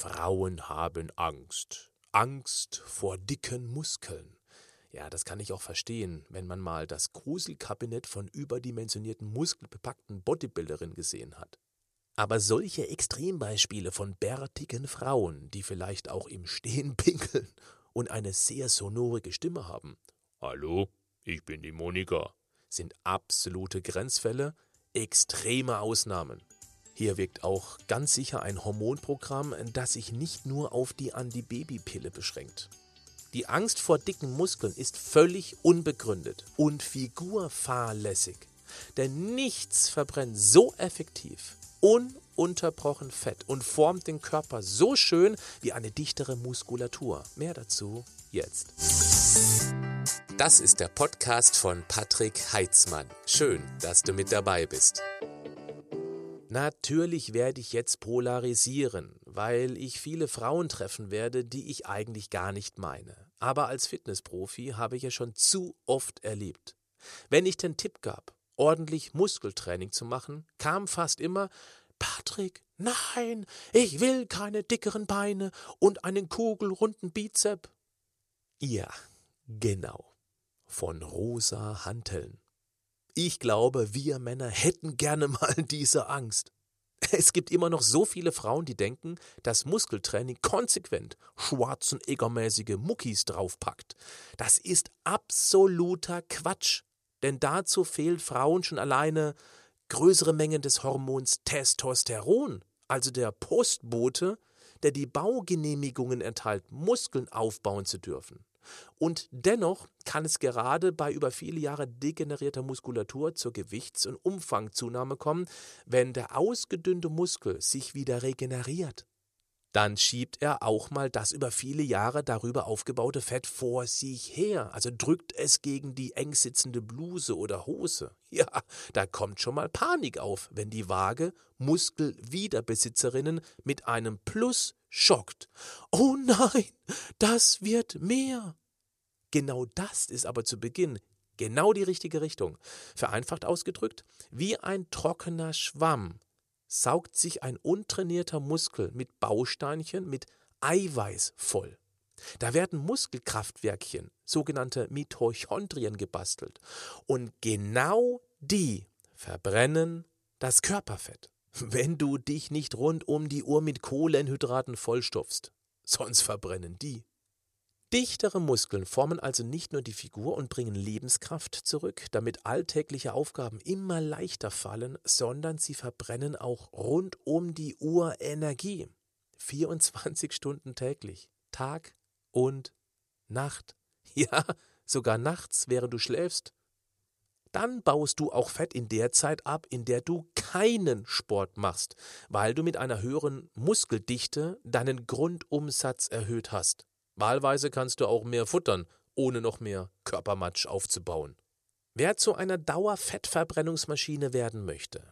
Frauen haben Angst. Angst vor dicken Muskeln. Ja, das kann ich auch verstehen, wenn man mal das Gruselkabinett von überdimensionierten muskelbepackten Bodybuilderinnen gesehen hat. Aber solche Extrembeispiele von bärtigen Frauen, die vielleicht auch im Stehen pinkeln und eine sehr sonorige Stimme haben, Hallo, ich bin die Monika, sind absolute Grenzfälle, extreme Ausnahmen. Hier wirkt auch ganz sicher ein Hormonprogramm, das sich nicht nur auf die Antibabypille beschränkt. Die Angst vor dicken Muskeln ist völlig unbegründet und figurfahrlässig. Denn nichts verbrennt so effektiv, ununterbrochen Fett und formt den Körper so schön wie eine dichtere Muskulatur. Mehr dazu jetzt. Das ist der Podcast von Patrick Heitzmann. Schön, dass du mit dabei bist. Natürlich werde ich jetzt polarisieren, weil ich viele Frauen treffen werde, die ich eigentlich gar nicht meine. Aber als Fitnessprofi habe ich ja schon zu oft erlebt. Wenn ich den Tipp gab, ordentlich Muskeltraining zu machen, kam fast immer Patrick, nein, ich will keine dickeren Beine und einen kugelrunden Bizep. Ja, genau. Von rosa Hanteln. Ich glaube, wir Männer hätten gerne mal diese Angst. Es gibt immer noch so viele Frauen, die denken, dass Muskeltraining konsequent schwarzeneggermäßige Muckis draufpackt. Das ist absoluter Quatsch. Denn dazu fehlt Frauen schon alleine größere Mengen des Hormons Testosteron, also der Postbote, der die Baugenehmigungen enthält, Muskeln aufbauen zu dürfen. Und dennoch kann es gerade bei über viele Jahre degenerierter Muskulatur zur Gewichts- und Umfangzunahme kommen, wenn der ausgedünnte Muskel sich wieder regeneriert. Dann schiebt er auch mal das über viele Jahre darüber aufgebaute Fett vor sich her, also drückt es gegen die eng sitzende Bluse oder Hose. Ja, da kommt schon mal Panik auf, wenn die Waage Muskelwiederbesitzerinnen mit einem Plus schockt. Oh nein, das wird mehr. Genau das ist aber zu Beginn genau die richtige Richtung. Vereinfacht ausgedrückt, wie ein trockener Schwamm saugt sich ein untrainierter Muskel mit Bausteinchen, mit Eiweiß voll. Da werden Muskelkraftwerkchen, sogenannte Mitochondrien, gebastelt. Und genau die verbrennen das Körperfett wenn du dich nicht rund um die Uhr mit Kohlenhydraten vollstopfst. Sonst verbrennen die. Dichtere Muskeln formen also nicht nur die Figur und bringen Lebenskraft zurück, damit alltägliche Aufgaben immer leichter fallen, sondern sie verbrennen auch rund um die Uhr Energie. 24 Stunden täglich, Tag und Nacht. Ja, sogar nachts, während du schläfst dann baust du auch Fett in der Zeit ab, in der du keinen Sport machst, weil du mit einer höheren Muskeldichte deinen Grundumsatz erhöht hast. Wahlweise kannst du auch mehr futtern, ohne noch mehr Körpermatsch aufzubauen. Wer zu einer Dauerfettverbrennungsmaschine werden möchte,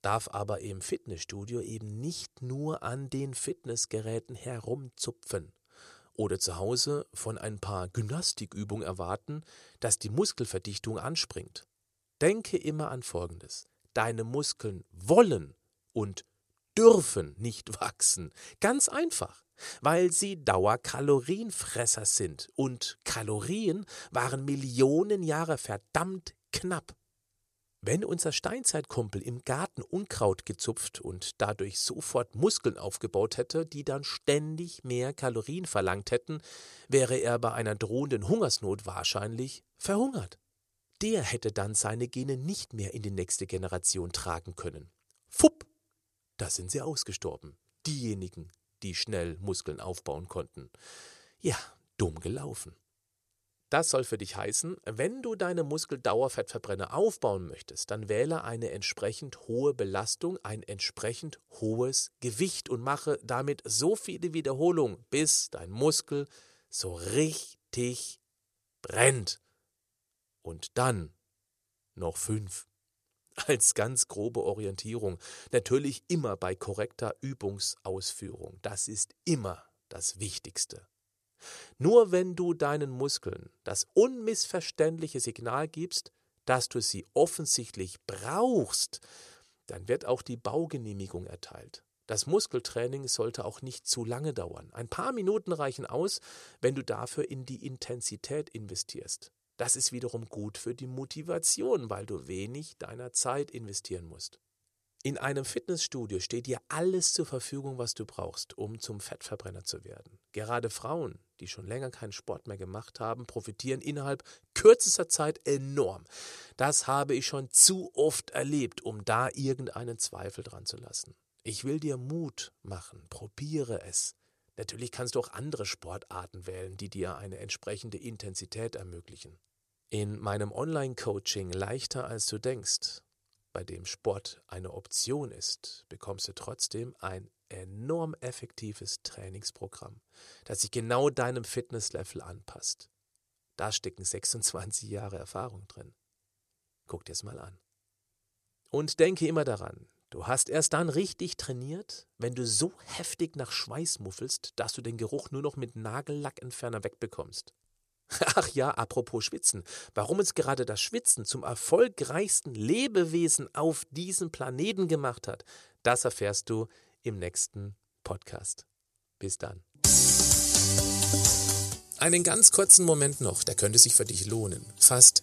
darf aber im Fitnessstudio eben nicht nur an den Fitnessgeräten herumzupfen oder zu Hause von ein paar Gymnastikübungen erwarten, dass die Muskelverdichtung anspringt. Denke immer an Folgendes. Deine Muskeln wollen und dürfen nicht wachsen. Ganz einfach, weil sie Dauerkalorienfresser sind. Und Kalorien waren Millionen Jahre verdammt knapp. Wenn unser Steinzeitkumpel im Garten Unkraut gezupft und dadurch sofort Muskeln aufgebaut hätte, die dann ständig mehr Kalorien verlangt hätten, wäre er bei einer drohenden Hungersnot wahrscheinlich verhungert der hätte dann seine Gene nicht mehr in die nächste Generation tragen können. Fupp! Da sind sie ausgestorben. Diejenigen, die schnell Muskeln aufbauen konnten. Ja, dumm gelaufen. Das soll für dich heißen, wenn du deine Muskeldauerfettverbrenner aufbauen möchtest, dann wähle eine entsprechend hohe Belastung, ein entsprechend hohes Gewicht und mache damit so viele Wiederholungen, bis dein Muskel so richtig brennt. Und dann noch fünf. Als ganz grobe Orientierung. Natürlich immer bei korrekter Übungsausführung. Das ist immer das Wichtigste. Nur wenn du deinen Muskeln das unmissverständliche Signal gibst, dass du sie offensichtlich brauchst, dann wird auch die Baugenehmigung erteilt. Das Muskeltraining sollte auch nicht zu lange dauern. Ein paar Minuten reichen aus, wenn du dafür in die Intensität investierst. Das ist wiederum gut für die Motivation, weil du wenig deiner Zeit investieren musst. In einem Fitnessstudio steht dir alles zur Verfügung, was du brauchst, um zum Fettverbrenner zu werden. Gerade Frauen, die schon länger keinen Sport mehr gemacht haben, profitieren innerhalb kürzester Zeit enorm. Das habe ich schon zu oft erlebt, um da irgendeinen Zweifel dran zu lassen. Ich will dir Mut machen, probiere es. Natürlich kannst du auch andere Sportarten wählen, die dir eine entsprechende Intensität ermöglichen. In meinem Online-Coaching Leichter als du denkst bei dem Sport eine Option ist, bekommst du trotzdem ein enorm effektives Trainingsprogramm, das sich genau deinem Fitnesslevel anpasst. Da stecken 26 Jahre Erfahrung drin. Guck dir es mal an. Und denke immer daran, du hast erst dann richtig trainiert, wenn du so heftig nach Schweiß muffelst, dass du den Geruch nur noch mit Nagellackentferner wegbekommst. Ach ja, apropos Schwitzen. Warum uns gerade das Schwitzen zum erfolgreichsten Lebewesen auf diesem Planeten gemacht hat, das erfährst du im nächsten Podcast. Bis dann. Einen ganz kurzen Moment noch, der könnte sich für dich lohnen. Fast